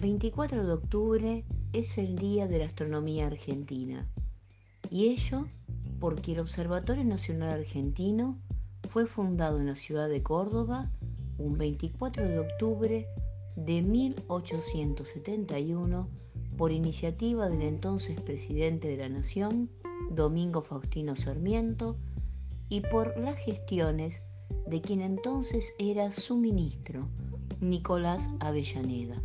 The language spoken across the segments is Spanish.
24 de octubre es el Día de la Astronomía Argentina. Y ello porque el Observatorio Nacional Argentino fue fundado en la ciudad de Córdoba un 24 de octubre de 1871 por iniciativa del entonces presidente de la Nación, Domingo Faustino Sarmiento, y por las gestiones de quien entonces era su ministro, Nicolás Avellaneda,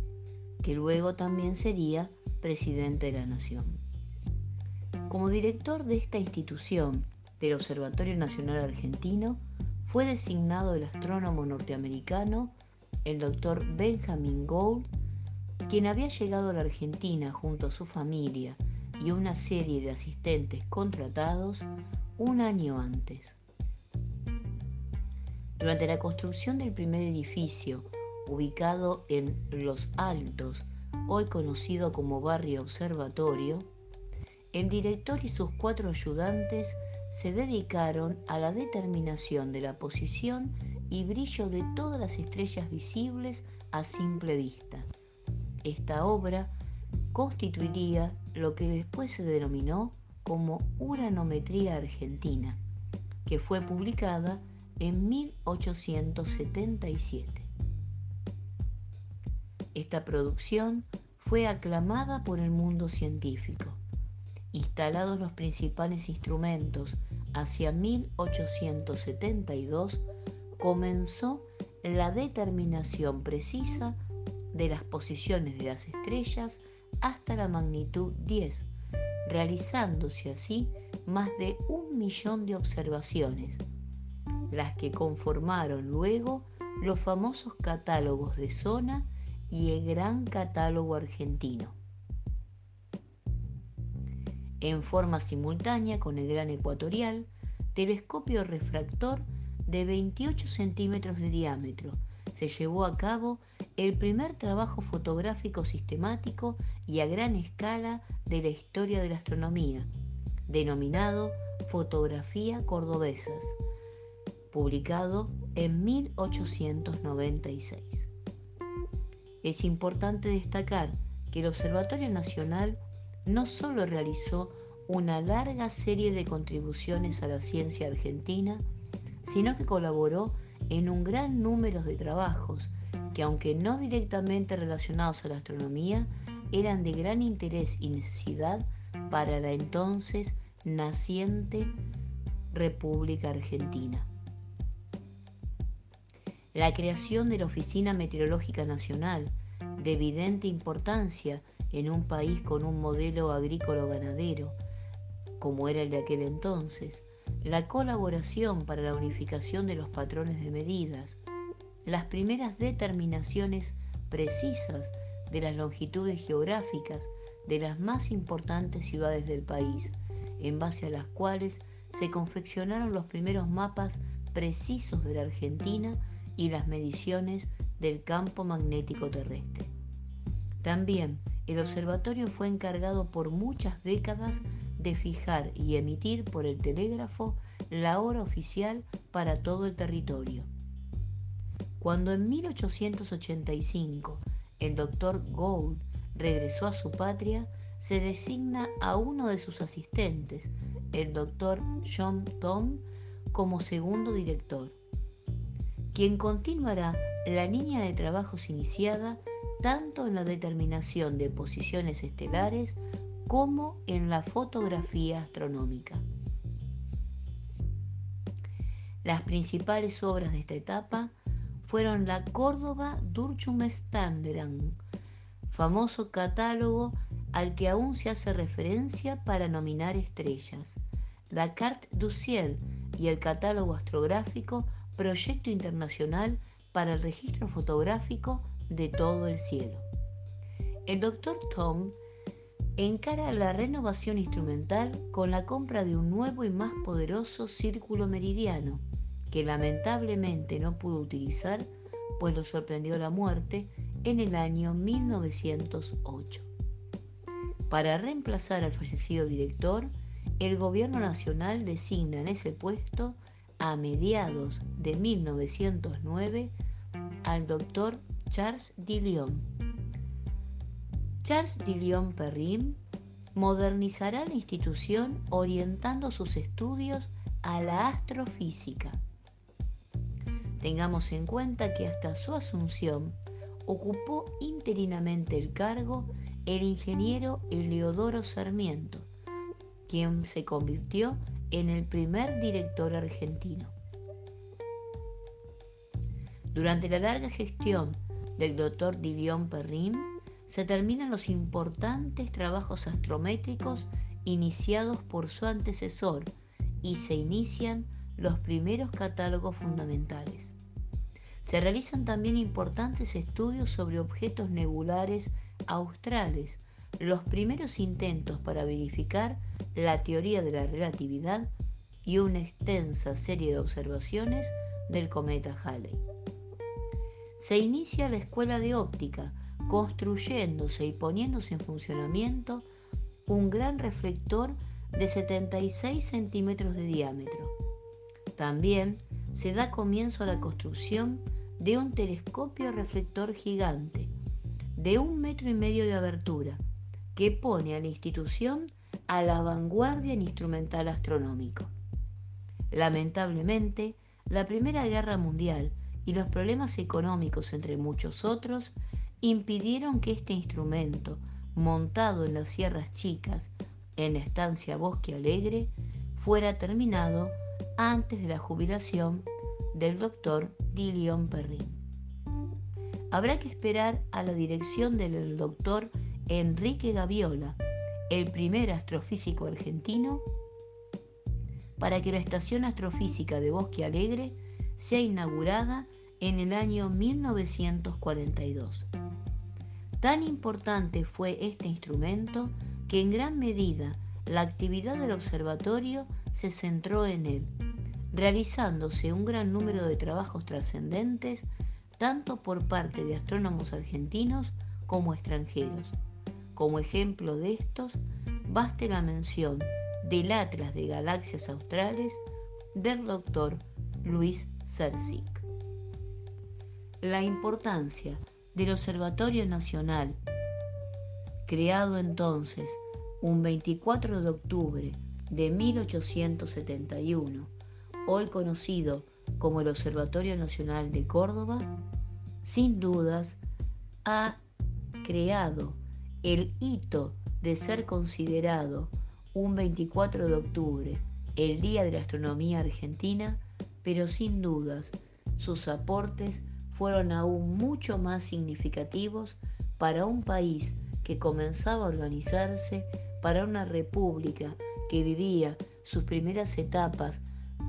que luego también sería presidente de la Nación. Como director de esta institución, del Observatorio Nacional Argentino, fue designado el astrónomo norteamericano, el doctor Benjamin Gould, quien había llegado a la Argentina junto a su familia y una serie de asistentes contratados un año antes. Durante la construcción del primer edificio, ubicado en Los Altos, hoy conocido como Barrio Observatorio, el director y sus cuatro ayudantes se dedicaron a la determinación de la posición y brillo de todas las estrellas visibles a simple vista. Esta obra constituiría lo que después se denominó como Uranometría Argentina, que fue publicada en 1877. Esta producción fue aclamada por el mundo científico. Instalados los principales instrumentos hacia 1872, comenzó la determinación precisa de las posiciones de las estrellas hasta la magnitud 10, realizándose así más de un millón de observaciones, las que conformaron luego los famosos catálogos de zona y el Gran Catálogo Argentino. En forma simultánea con el Gran Ecuatorial, telescopio refractor de 28 centímetros de diámetro, se llevó a cabo el primer trabajo fotográfico sistemático y a gran escala de la historia de la astronomía, denominado Fotografía Cordobesas, publicado en 1896. Es importante destacar que el Observatorio Nacional no solo realizó una larga serie de contribuciones a la ciencia argentina, sino que colaboró en un gran número de trabajos que, aunque no directamente relacionados a la astronomía, eran de gran interés y necesidad para la entonces naciente República Argentina. La creación de la Oficina Meteorológica Nacional, de evidente importancia en un país con un modelo agrícola-ganadero, como era el de aquel entonces, la colaboración para la unificación de los patrones de medidas, las primeras determinaciones precisas de las longitudes geográficas de las más importantes ciudades del país, en base a las cuales se confeccionaron los primeros mapas precisos de la Argentina y las mediciones del campo magnético terrestre. También el observatorio fue encargado por muchas décadas de fijar y emitir por el telégrafo la hora oficial para todo el territorio. Cuando en 1885 el doctor Gould regresó a su patria, se designa a uno de sus asistentes, el doctor John Tom, como segundo director quien continuará la línea de trabajos iniciada tanto en la determinación de posiciones estelares como en la fotografía astronómica. Las principales obras de esta etapa fueron la Córdoba Durchumstanderang, famoso catálogo al que aún se hace referencia para nominar estrellas, la Carte du Ciel y el catálogo astrográfico proyecto internacional para el registro fotográfico de todo el cielo. El doctor Tom encara la renovación instrumental con la compra de un nuevo y más poderoso círculo meridiano, que lamentablemente no pudo utilizar, pues lo sorprendió la muerte en el año 1908. Para reemplazar al fallecido director, el gobierno nacional designa en ese puesto a mediados de 1909 al doctor Charles Dillon. Charles Dillon Perrin modernizará la institución orientando sus estudios a la astrofísica. Tengamos en cuenta que hasta su asunción ocupó interinamente el cargo el ingeniero Eleodoro Sarmiento, quien se convirtió en el primer director argentino. Durante la larga gestión del doctor Divion Perrin, se terminan los importantes trabajos astrométricos iniciados por su antecesor y se inician los primeros catálogos fundamentales. Se realizan también importantes estudios sobre objetos nebulares australes, los primeros intentos para verificar la teoría de la relatividad y una extensa serie de observaciones del cometa Halley. Se inicia la escuela de óptica, construyéndose y poniéndose en funcionamiento un gran reflector de 76 centímetros de diámetro. También se da comienzo a la construcción de un telescopio reflector gigante de un metro y medio de abertura que pone a la institución a la vanguardia en instrumental astronómico. Lamentablemente, la Primera Guerra Mundial y los problemas económicos, entre muchos otros, impidieron que este instrumento, montado en las Sierras Chicas, en la estancia Bosque Alegre, fuera terminado antes de la jubilación del doctor Dillion Perrin. Habrá que esperar a la dirección del doctor Enrique Gaviola, el primer astrofísico argentino, para que la Estación Astrofísica de Bosque Alegre sea inaugurada en el año 1942. Tan importante fue este instrumento que en gran medida la actividad del observatorio se centró en él, realizándose un gran número de trabajos trascendentes tanto por parte de astrónomos argentinos como extranjeros. Como ejemplo de estos, baste la mención del Atlas de Galaxias Australes del doctor Luis Cercic. La importancia del Observatorio Nacional, creado entonces un 24 de octubre de 1871, hoy conocido como el Observatorio Nacional de Córdoba, sin dudas ha creado el hito de ser considerado un 24 de octubre el Día de la Astronomía Argentina, pero sin dudas sus aportes fueron aún mucho más significativos para un país que comenzaba a organizarse, para una república que vivía sus primeras etapas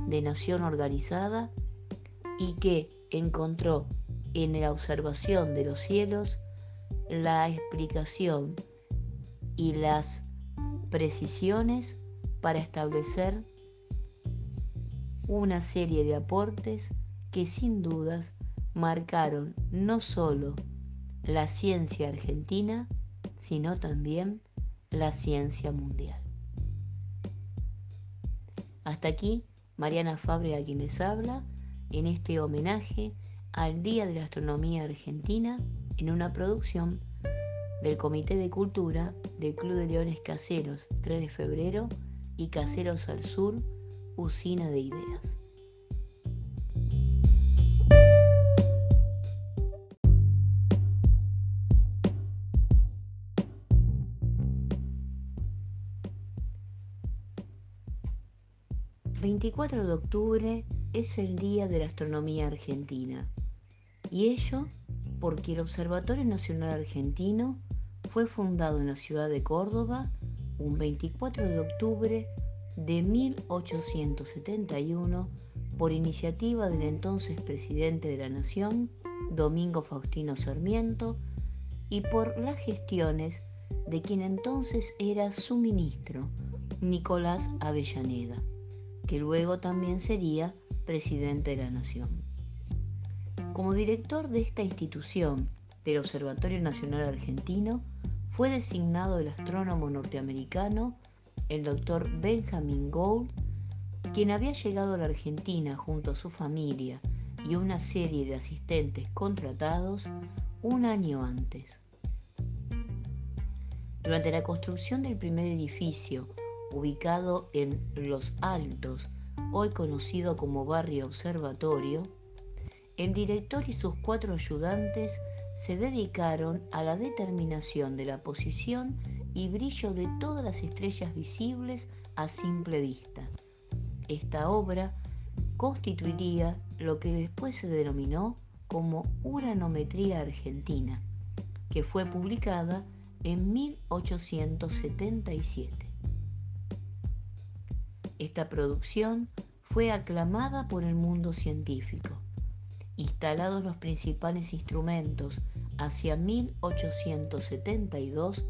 de nación organizada y que encontró en la observación de los cielos la explicación y las precisiones para establecer una serie de aportes que sin dudas marcaron no solo la ciencia argentina, sino también la ciencia mundial. Hasta aquí, Mariana Fabre a quien les habla, en este homenaje al Día de la Astronomía Argentina, en una producción del Comité de Cultura del Club de Leones Caseros, 3 de febrero, y Caseros al Sur, Usina de Ideas. 24 de octubre es el Día de la Astronomía Argentina y ello porque el Observatorio Nacional Argentino fue fundado en la ciudad de Córdoba un 24 de octubre de 1871 por iniciativa del entonces presidente de la Nación, Domingo Faustino Sarmiento, y por las gestiones de quien entonces era su ministro, Nicolás Avellaneda que luego también sería presidente de la Nación. Como director de esta institución, del Observatorio Nacional Argentino, fue designado el astrónomo norteamericano, el doctor Benjamin Gould, quien había llegado a la Argentina junto a su familia y una serie de asistentes contratados un año antes. Durante la construcción del primer edificio, ubicado en Los Altos, hoy conocido como Barrio Observatorio, el director y sus cuatro ayudantes se dedicaron a la determinación de la posición y brillo de todas las estrellas visibles a simple vista. Esta obra constituiría lo que después se denominó como Uranometría Argentina, que fue publicada en 1877. Esta producción fue aclamada por el mundo científico. Instalados los principales instrumentos hacia 1872,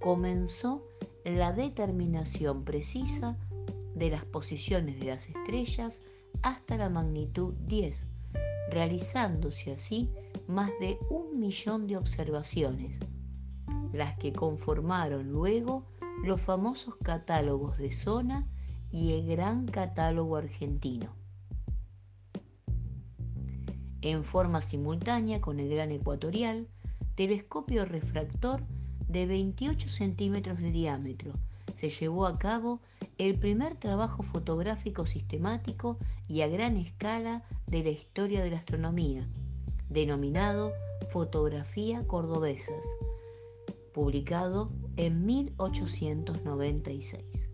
comenzó la determinación precisa de las posiciones de las estrellas hasta la magnitud 10, realizándose así más de un millón de observaciones, las que conformaron luego los famosos catálogos de zona y el Gran Catálogo Argentino. En forma simultánea con el Gran Ecuatorial, telescopio refractor de 28 centímetros de diámetro, se llevó a cabo el primer trabajo fotográfico sistemático y a gran escala de la historia de la astronomía, denominado Fotografía Cordobesas, publicado en 1896.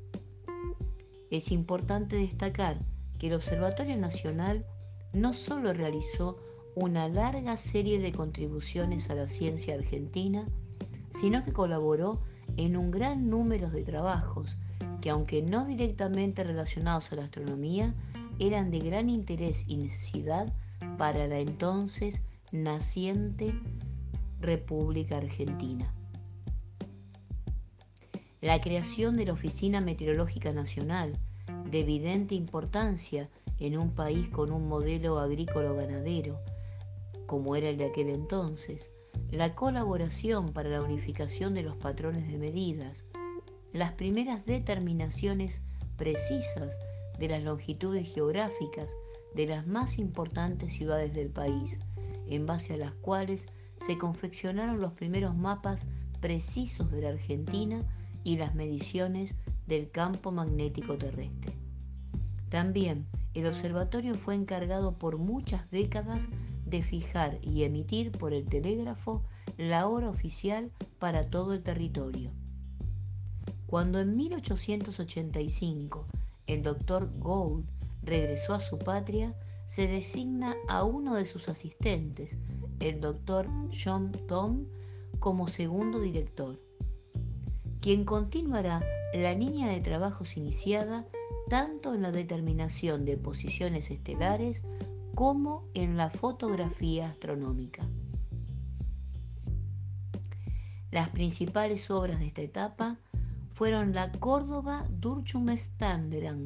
Es importante destacar que el Observatorio Nacional no solo realizó una larga serie de contribuciones a la ciencia argentina, sino que colaboró en un gran número de trabajos que, aunque no directamente relacionados a la astronomía, eran de gran interés y necesidad para la entonces naciente República Argentina. La creación de la Oficina Meteorológica Nacional, de evidente importancia en un país con un modelo agrícola-ganadero, como era el de aquel entonces, la colaboración para la unificación de los patrones de medidas, las primeras determinaciones precisas de las longitudes geográficas de las más importantes ciudades del país, en base a las cuales se confeccionaron los primeros mapas precisos de la Argentina y las mediciones del campo magnético terrestre. También el observatorio fue encargado por muchas décadas de fijar y emitir por el telégrafo la hora oficial para todo el territorio. Cuando en 1885 el doctor Gould regresó a su patria, se designa a uno de sus asistentes, el doctor John Tom, como segundo director quien continuará la línea de trabajos iniciada tanto en la determinación de posiciones estelares como en la fotografía astronómica. Las principales obras de esta etapa fueron la Córdoba Standard,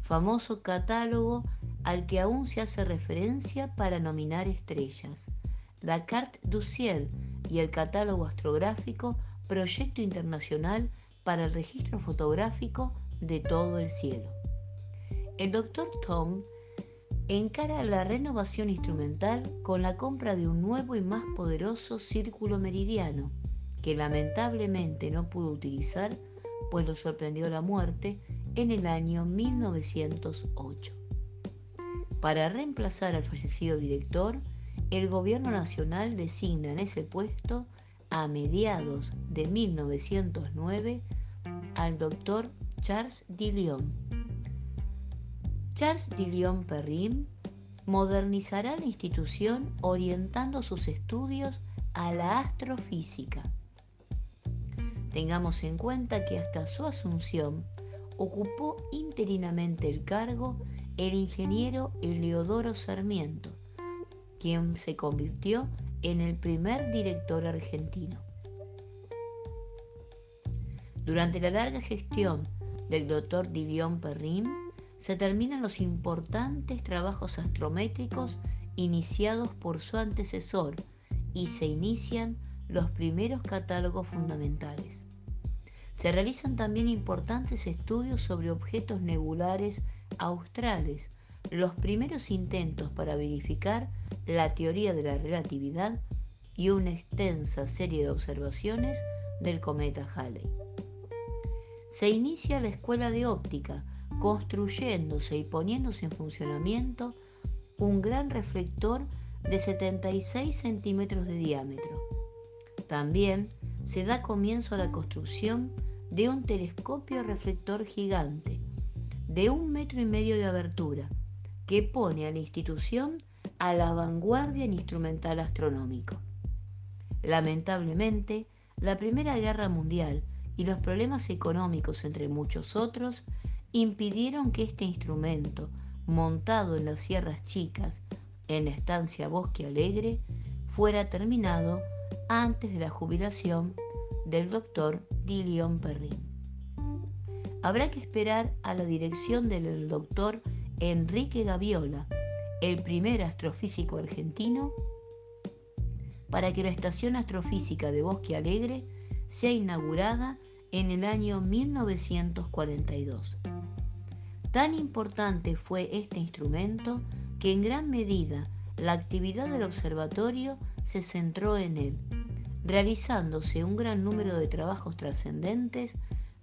famoso catálogo al que aún se hace referencia para nominar estrellas, la Carte du Ciel y el catálogo astrográfico proyecto internacional para el registro fotográfico de todo el cielo. El Dr. Tom encara la renovación instrumental con la compra de un nuevo y más poderoso círculo meridiano, que lamentablemente no pudo utilizar, pues lo sorprendió la muerte en el año 1908. Para reemplazar al fallecido director, el gobierno nacional designa en ese puesto a mediados de 1909 al doctor Charles Dillon. Charles Dillon Perrin modernizará la institución orientando sus estudios a la astrofísica. Tengamos en cuenta que hasta su asunción ocupó interinamente el cargo el ingeniero Eleodoro Sarmiento, quien se convirtió en el primer director argentino. Durante la larga gestión del doctor Didion Perrin, se terminan los importantes trabajos astrométricos iniciados por su antecesor y se inician los primeros catálogos fundamentales. Se realizan también importantes estudios sobre objetos nebulares australes, los primeros intentos para verificar la teoría de la relatividad y una extensa serie de observaciones del cometa Halley. Se inicia la escuela de óptica, construyéndose y poniéndose en funcionamiento un gran reflector de 76 centímetros de diámetro. También se da comienzo a la construcción de un telescopio reflector gigante de un metro y medio de abertura que pone a la institución a la vanguardia en instrumental astronómico. Lamentablemente, la Primera Guerra Mundial y los problemas económicos, entre muchos otros, impidieron que este instrumento, montado en las Sierras Chicas, en la estancia Bosque Alegre, fuera terminado antes de la jubilación del doctor Dilion Perrin. Habrá que esperar a la dirección del doctor Enrique Gaviola, el primer astrofísico argentino, para que la Estación Astrofísica de Bosque Alegre sea inaugurada en el año 1942. Tan importante fue este instrumento que en gran medida la actividad del observatorio se centró en él, realizándose un gran número de trabajos trascendentes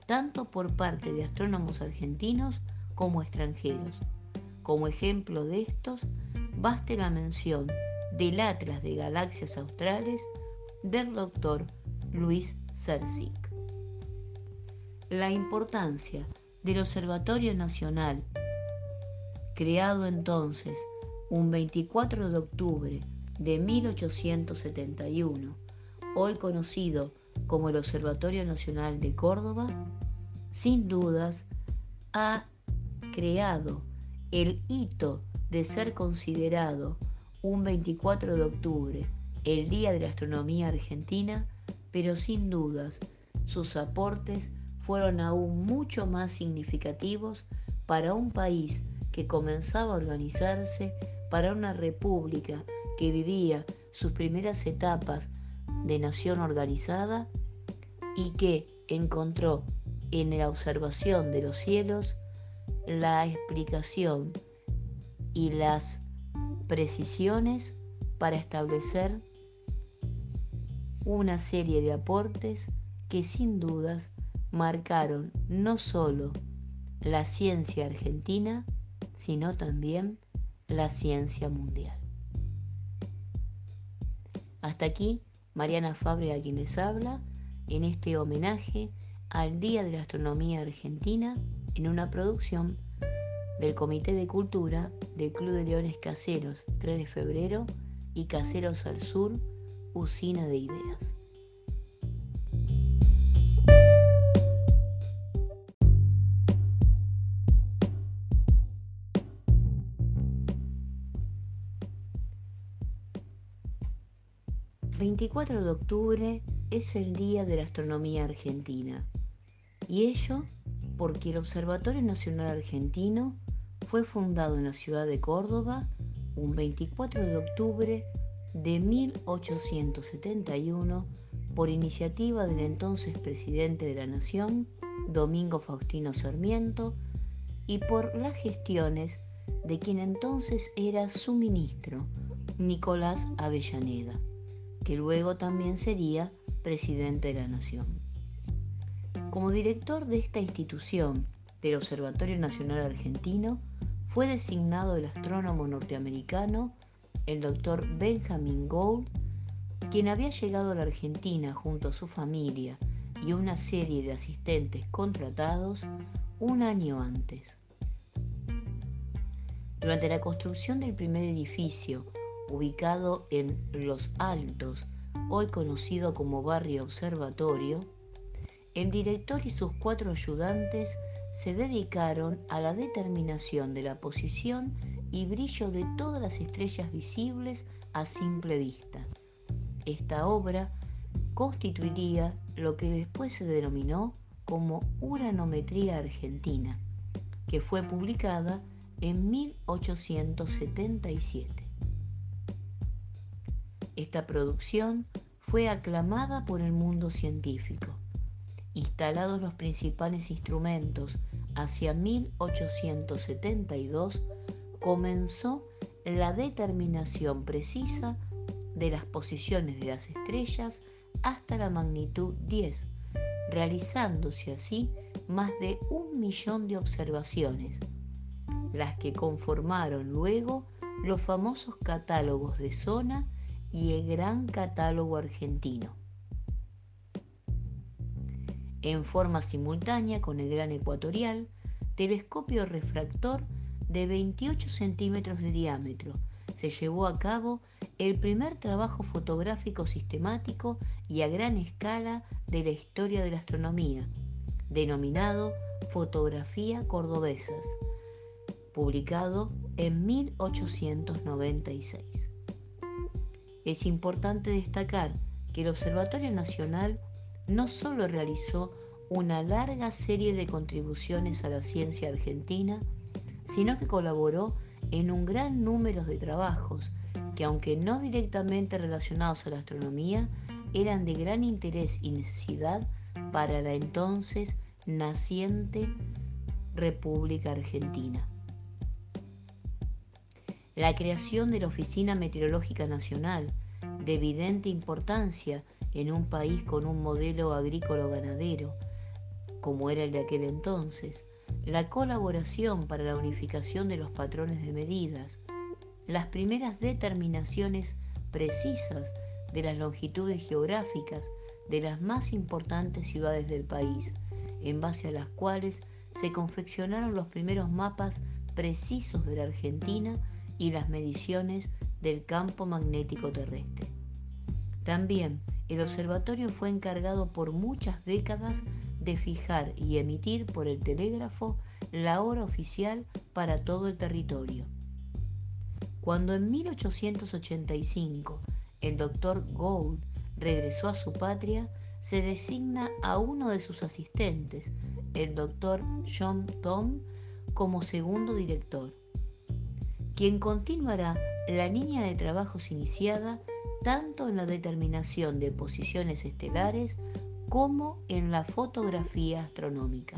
tanto por parte de astrónomos argentinos como extranjeros. Como ejemplo de estos, baste la mención del Atlas de Galaxias Australes del doctor Luis La importancia del Observatorio Nacional, creado entonces un 24 de octubre de 1871, hoy conocido como el Observatorio Nacional de Córdoba, sin dudas ha creado el hito de ser considerado un 24 de octubre el Día de la Astronomía Argentina, pero sin dudas sus aportes fueron aún mucho más significativos para un país que comenzaba a organizarse, para una república que vivía sus primeras etapas de nación organizada y que encontró en la observación de los cielos la explicación y las precisiones para establecer una serie de aportes que sin dudas marcaron no solo la ciencia argentina, sino también la ciencia mundial. Hasta aquí, Mariana Fabre a quienes habla, en este homenaje al Día de la Astronomía Argentina en una producción del Comité de Cultura del Club de Leones Caseros 3 de febrero y Caseros al Sur, Usina de Ideas. ...24 de octubre es el Día de la Astronomía Argentina... ...y ello porque el Observatorio Nacional Argentino fue fundado en la ciudad de Córdoba un 24 de octubre de 1871 por iniciativa del entonces presidente de la Nación, Domingo Faustino Sarmiento, y por las gestiones de quien entonces era su ministro, Nicolás Avellaneda, que luego también sería presidente de la Nación. Como director de esta institución del Observatorio Nacional Argentino, fue designado el astrónomo norteamericano el doctor Benjamin Gould, quien había llegado a la Argentina junto a su familia y una serie de asistentes contratados un año antes. Durante la construcción del primer edificio, ubicado en Los Altos, hoy conocido como Barrio Observatorio, el director y sus cuatro ayudantes se dedicaron a la determinación de la posición y brillo de todas las estrellas visibles a simple vista. Esta obra constituiría lo que después se denominó como Uranometría Argentina, que fue publicada en 1877. Esta producción fue aclamada por el mundo científico instalados los principales instrumentos hacia 1872, comenzó la determinación precisa de las posiciones de las estrellas hasta la magnitud 10, realizándose así más de un millón de observaciones, las que conformaron luego los famosos catálogos de zona y el Gran Catálogo Argentino. En forma simultánea con el Gran Ecuatorial, telescopio refractor de 28 centímetros de diámetro, se llevó a cabo el primer trabajo fotográfico sistemático y a gran escala de la historia de la astronomía, denominado Fotografía Cordobesas, publicado en 1896. Es importante destacar que el Observatorio Nacional no solo realizó una larga serie de contribuciones a la ciencia argentina, sino que colaboró en un gran número de trabajos que, aunque no directamente relacionados a la astronomía, eran de gran interés y necesidad para la entonces naciente República Argentina. La creación de la Oficina Meteorológica Nacional, de evidente importancia en un país con un modelo agrícola-ganadero, como era el de aquel entonces, la colaboración para la unificación de los patrones de medidas, las primeras determinaciones precisas de las longitudes geográficas de las más importantes ciudades del país, en base a las cuales se confeccionaron los primeros mapas precisos de la Argentina y las mediciones del campo magnético terrestre. También el observatorio fue encargado por muchas décadas de fijar y emitir por el telégrafo la hora oficial para todo el territorio. Cuando en 1885 el doctor Gould regresó a su patria, se designa a uno de sus asistentes, el doctor John Tom, como segundo director quien continuará la línea de trabajos iniciada tanto en la determinación de posiciones estelares como en la fotografía astronómica.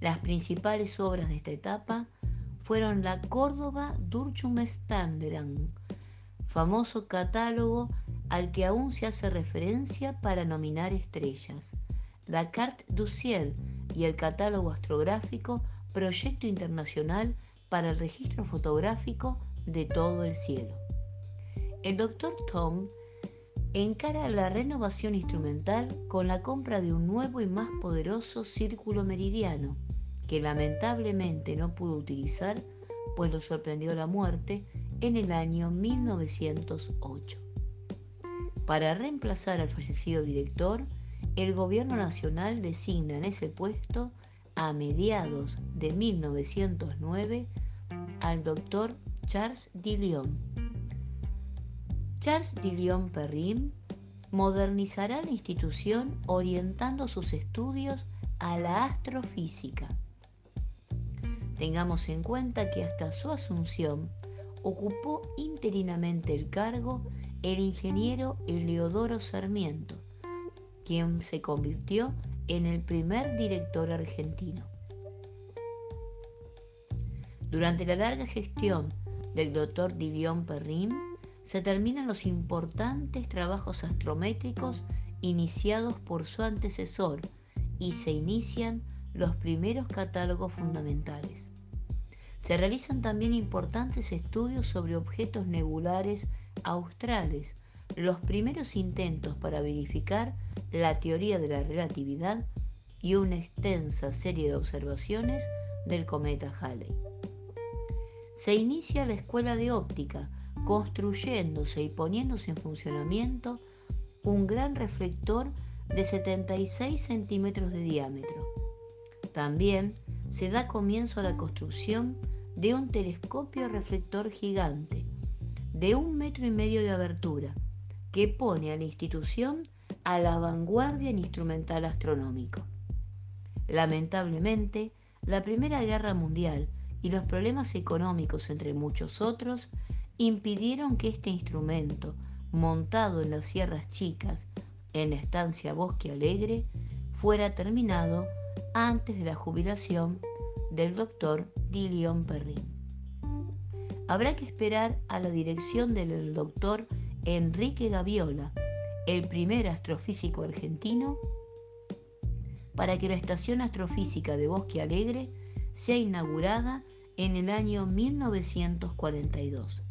Las principales obras de esta etapa fueron la Córdoba Durchumstanderang, famoso catálogo al que aún se hace referencia para nominar estrellas, la Carte du Ciel y el catálogo astrográfico proyecto internacional para el registro fotográfico de todo el cielo. El doctor Tom encara la renovación instrumental con la compra de un nuevo y más poderoso círculo meridiano, que lamentablemente no pudo utilizar, pues lo sorprendió la muerte en el año 1908. Para reemplazar al fallecido director, el gobierno nacional designa en ese puesto a mediados de 1909 al doctor Charles Dillon. Charles Dillon Perrin modernizará la institución orientando sus estudios a la astrofísica. Tengamos en cuenta que hasta su asunción ocupó interinamente el cargo el ingeniero Eleodoro Sarmiento, quien se convirtió en el primer director argentino. Durante la larga gestión del doctor Didion Perrin, se terminan los importantes trabajos astrométricos iniciados por su antecesor y se inician los primeros catálogos fundamentales. Se realizan también importantes estudios sobre objetos nebulares australes, los primeros intentos para verificar la teoría de la relatividad y una extensa serie de observaciones del cometa Halley. Se inicia la escuela de óptica, construyéndose y poniéndose en funcionamiento un gran reflector de 76 centímetros de diámetro. También se da comienzo a la construcción de un telescopio reflector gigante de un metro y medio de abertura que pone a la institución a la vanguardia en instrumental astronómico. Lamentablemente, la Primera Guerra Mundial y los problemas económicos, entre muchos otros, impidieron que este instrumento, montado en las Sierras Chicas, en la estancia Bosque Alegre, fuera terminado antes de la jubilación del doctor Dillion Perrin. Habrá que esperar a la dirección del doctor Enrique Gaviola, el primer astrofísico argentino, para que la Estación Astrofísica de Bosque Alegre sea inaugurada en el año 1942.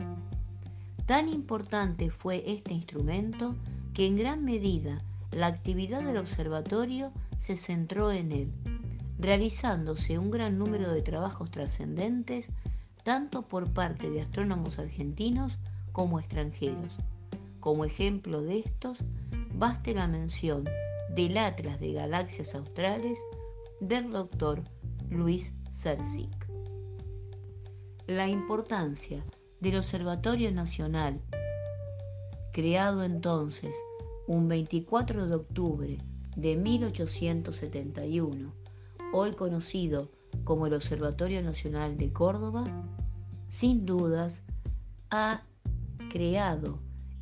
Tan importante fue este instrumento que en gran medida la actividad del observatorio se centró en él, realizándose un gran número de trabajos trascendentes tanto por parte de astrónomos argentinos como extranjeros. Como ejemplo de estos, baste la mención del Atlas de Galaxias Australes del doctor Luis Sersic. La importancia del Observatorio Nacional, creado entonces un 24 de octubre de 1871, hoy conocido como el Observatorio Nacional de Córdoba, sin dudas ha creado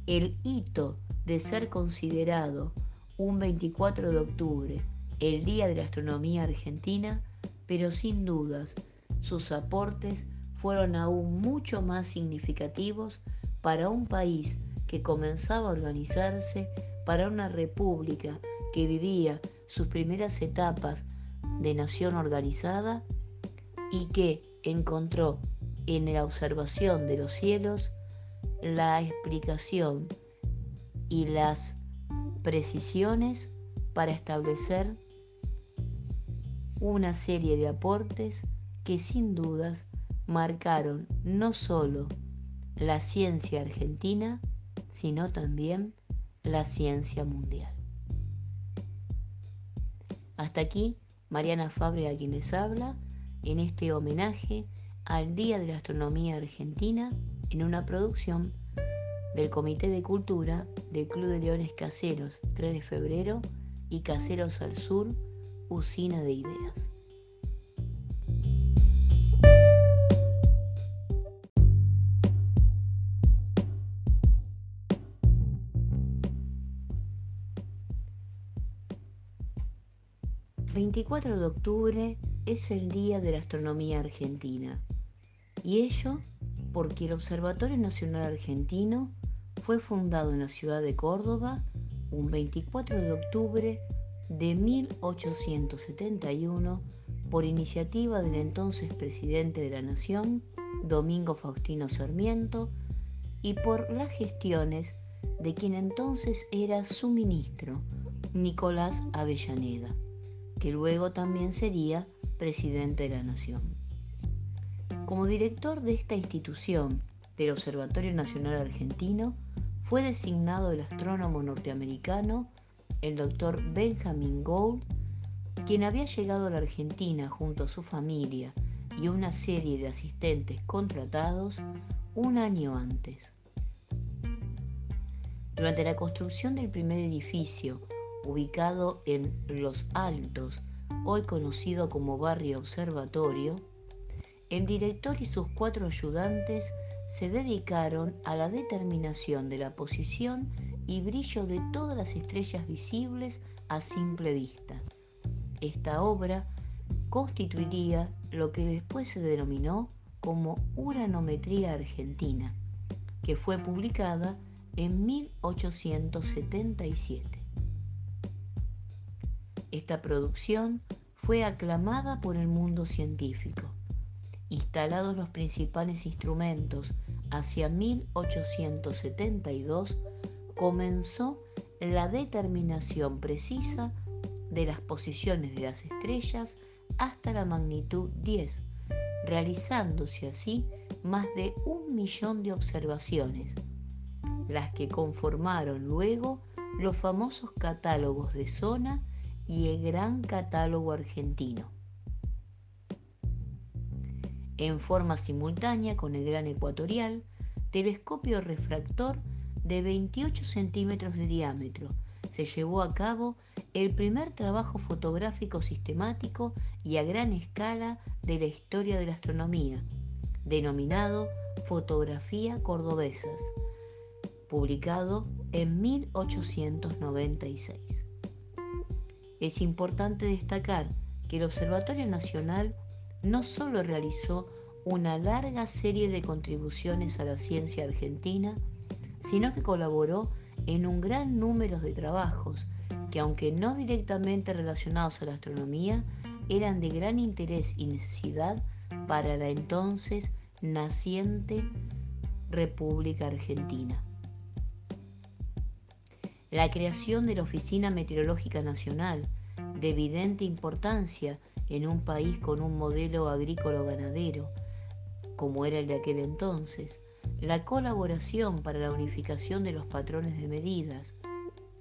el hito de ser considerado un 24 de octubre el Día de la Astronomía Argentina, pero sin dudas sus aportes fueron aún mucho más significativos para un país que comenzaba a organizarse, para una república que vivía sus primeras etapas de nación organizada y que encontró en la observación de los cielos la explicación y las precisiones para establecer una serie de aportes que sin dudas marcaron no solo la ciencia argentina, sino también la ciencia mundial. Hasta aquí, Mariana Fabre a quien les habla, en este homenaje al Día de la Astronomía Argentina en una producción del Comité de Cultura del Club de Leones Caseros 3 de febrero y Caseros al Sur, Usina de Ideas. 24 de octubre es el Día de la Astronomía Argentina. Y ello porque el Observatorio Nacional Argentino fue fundado en la ciudad de Córdoba un 24 de octubre de 1871 por iniciativa del entonces presidente de la Nación, Domingo Faustino Sarmiento, y por las gestiones de quien entonces era su ministro, Nicolás Avellaneda, que luego también sería presidente de la Nación. Como director de esta institución del Observatorio Nacional Argentino, fue designado el astrónomo norteamericano, el doctor Benjamin Gould, quien había llegado a la Argentina junto a su familia y una serie de asistentes contratados un año antes. Durante la construcción del primer edificio, ubicado en Los Altos, hoy conocido como Barrio Observatorio, el director y sus cuatro ayudantes se dedicaron a la determinación de la posición y brillo de todas las estrellas visibles a simple vista. Esta obra constituiría lo que después se denominó como Uranometría Argentina, que fue publicada en 1877. Esta producción fue aclamada por el mundo científico. Instalados los principales instrumentos hacia 1872, comenzó la determinación precisa de las posiciones de las estrellas hasta la magnitud 10, realizándose así más de un millón de observaciones, las que conformaron luego los famosos catálogos de zona y el Gran Catálogo Argentino en forma simultánea con el gran ecuatorial, telescopio refractor de 28 centímetros de diámetro. Se llevó a cabo el primer trabajo fotográfico sistemático y a gran escala de la historia de la astronomía, denominado Fotografía Cordobesas, publicado en 1896. Es importante destacar que el Observatorio Nacional no solo realizó una larga serie de contribuciones a la ciencia argentina, sino que colaboró en un gran número de trabajos que, aunque no directamente relacionados a la astronomía, eran de gran interés y necesidad para la entonces naciente República Argentina. La creación de la Oficina Meteorológica Nacional, de evidente importancia en un país con un modelo agrícola-ganadero, como era el de aquel entonces, la colaboración para la unificación de los patrones de medidas,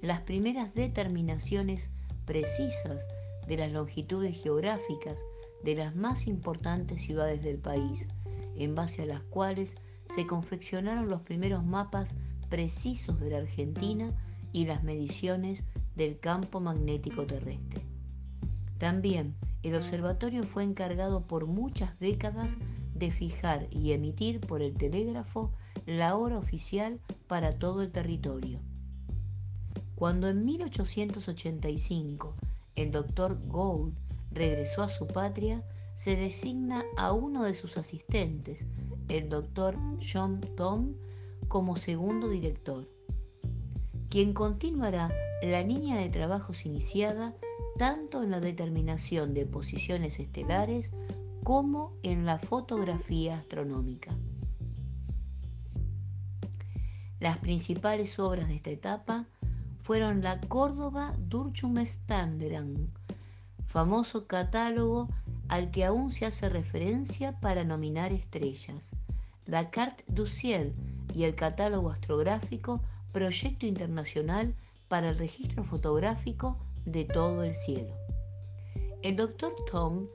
las primeras determinaciones precisas de las longitudes geográficas de las más importantes ciudades del país, en base a las cuales se confeccionaron los primeros mapas precisos de la Argentina y las mediciones del campo magnético terrestre. También el observatorio fue encargado por muchas décadas de fijar y emitir por el telégrafo la hora oficial para todo el territorio. Cuando en 1885 el doctor Gould regresó a su patria, se designa a uno de sus asistentes, el doctor John Tom, como segundo director quien continuará la línea de trabajos iniciada tanto en la determinación de posiciones estelares como en la fotografía astronómica. Las principales obras de esta etapa fueron la Córdoba Durchumstanderang, famoso catálogo al que aún se hace referencia para nominar estrellas, la Carte du Ciel y el catálogo astrográfico proyecto internacional para el registro fotográfico de todo el cielo. El doctor Tom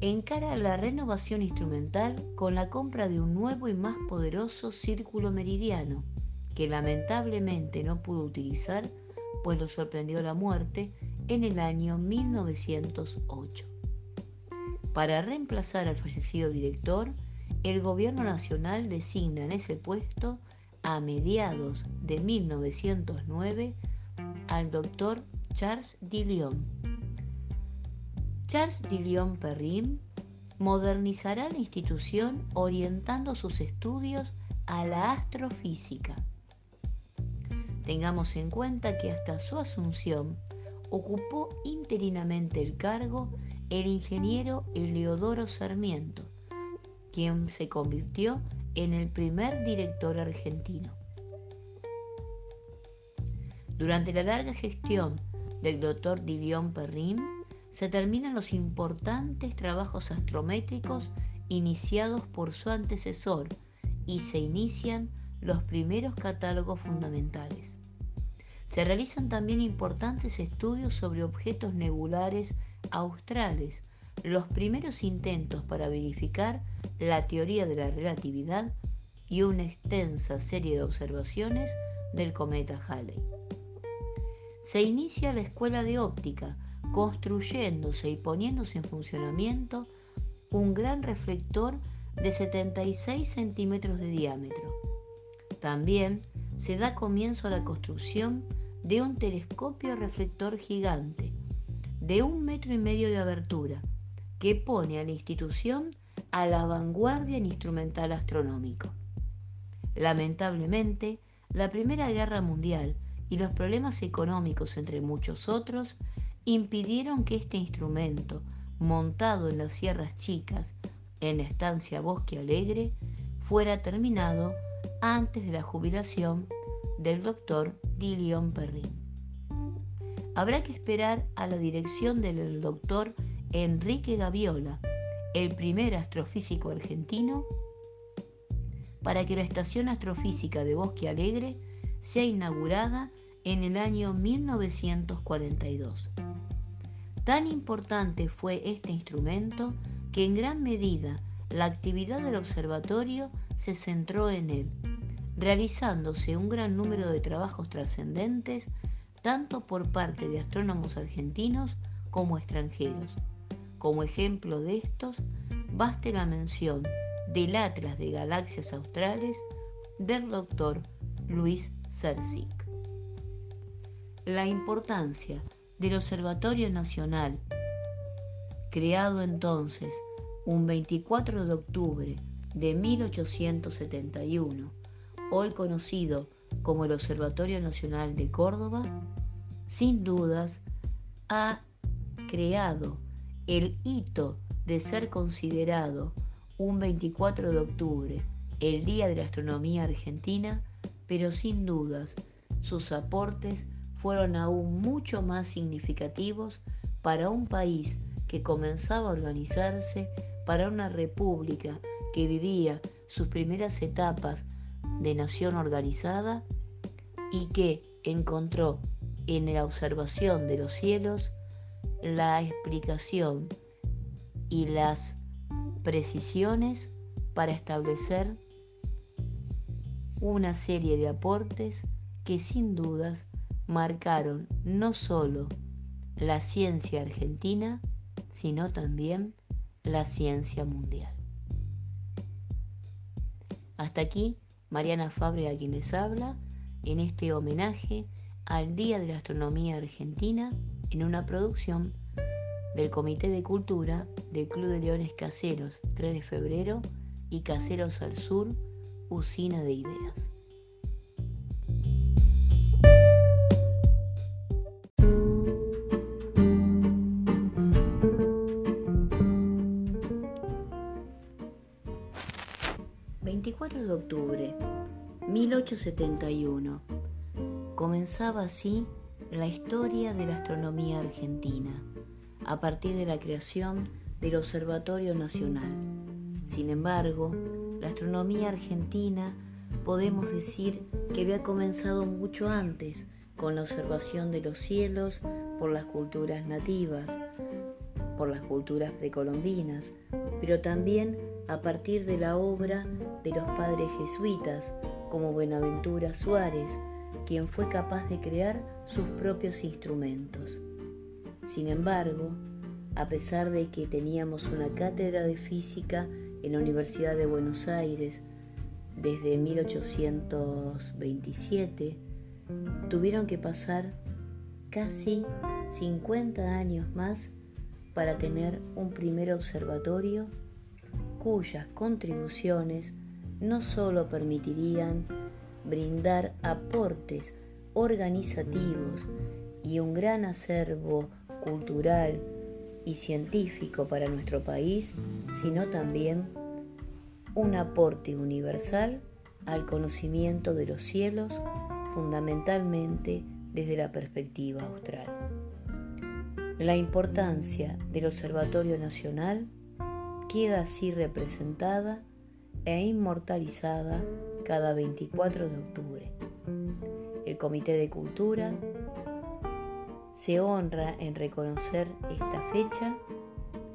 encara la renovación instrumental con la compra de un nuevo y más poderoso círculo meridiano, que lamentablemente no pudo utilizar, pues lo sorprendió la muerte en el año 1908. Para reemplazar al fallecido director, el gobierno nacional designa en ese puesto a mediados de 1909 al doctor Charles Dillon. Charles Dillon Perrin modernizará la institución orientando sus estudios a la astrofísica. Tengamos en cuenta que hasta su asunción ocupó interinamente el cargo el ingeniero Eleodoro Sarmiento, quien se convirtió en el primer director argentino. Durante la larga gestión del doctor Divion Perrin, se terminan los importantes trabajos astrométricos iniciados por su antecesor y se inician los primeros catálogos fundamentales. Se realizan también importantes estudios sobre objetos nebulares australes, los primeros intentos para verificar la teoría de la relatividad y una extensa serie de observaciones del cometa Halley. Se inicia la escuela de óptica, construyéndose y poniéndose en funcionamiento un gran reflector de 76 centímetros de diámetro. También se da comienzo a la construcción de un telescopio reflector gigante de un metro y medio de abertura que pone a la institución a la vanguardia en instrumental astronómico. Lamentablemente, la Primera Guerra Mundial y los problemas económicos, entre muchos otros, impidieron que este instrumento, montado en las Sierras Chicas, en la estancia Bosque Alegre, fuera terminado antes de la jubilación del doctor Dillion Perrin. Habrá que esperar a la dirección del doctor Enrique Gaviola, el primer astrofísico argentino, para que la Estación Astrofísica de Bosque Alegre sea inaugurada en el año 1942. Tan importante fue este instrumento que en gran medida la actividad del observatorio se centró en él, realizándose un gran número de trabajos trascendentes tanto por parte de astrónomos argentinos como extranjeros. Como ejemplo de estos, baste la mención del Atlas de Galaxias Australes del doctor Luis Sersic. La importancia del Observatorio Nacional, creado entonces un 24 de octubre de 1871, hoy conocido como el Observatorio Nacional de Córdoba, sin dudas ha creado el hito de ser considerado un 24 de octubre el Día de la Astronomía Argentina, pero sin dudas sus aportes fueron aún mucho más significativos para un país que comenzaba a organizarse, para una república que vivía sus primeras etapas de nación organizada y que encontró en la observación de los cielos la explicación y las precisiones para establecer una serie de aportes que sin dudas marcaron no solo la ciencia argentina, sino también la ciencia mundial. Hasta aquí, Mariana Fábrega quien les habla, en este homenaje al Día de la Astronomía Argentina en una producción del Comité de Cultura del Club de Leones Caseros 3 de febrero y Caseros al Sur, Usina de Ideas. 24 de octubre 1871. Comenzaba así la historia de la astronomía argentina, a partir de la creación del Observatorio Nacional. Sin embargo, la astronomía argentina podemos decir que había comenzado mucho antes con la observación de los cielos por las culturas nativas, por las culturas precolombinas, pero también a partir de la obra de los padres jesuitas como Buenaventura Suárez, quien fue capaz de crear sus propios instrumentos. Sin embargo, a pesar de que teníamos una cátedra de física en la Universidad de Buenos Aires desde 1827, tuvieron que pasar casi 50 años más para tener un primer observatorio cuyas contribuciones no solo permitirían brindar aportes organizativos y un gran acervo cultural y científico para nuestro país, sino también un aporte universal al conocimiento de los cielos, fundamentalmente desde la perspectiva austral. La importancia del Observatorio Nacional queda así representada e inmortalizada cada 24 de octubre. El Comité de Cultura se honra en reconocer esta fecha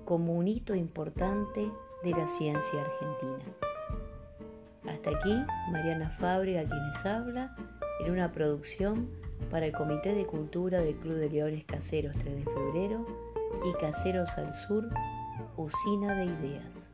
como un hito importante de la ciencia argentina. Hasta aquí, Mariana Fábrega quienes habla en una producción para el Comité de Cultura del Club de Leones Caseros 3 de febrero y Caseros al Sur usina de ideas.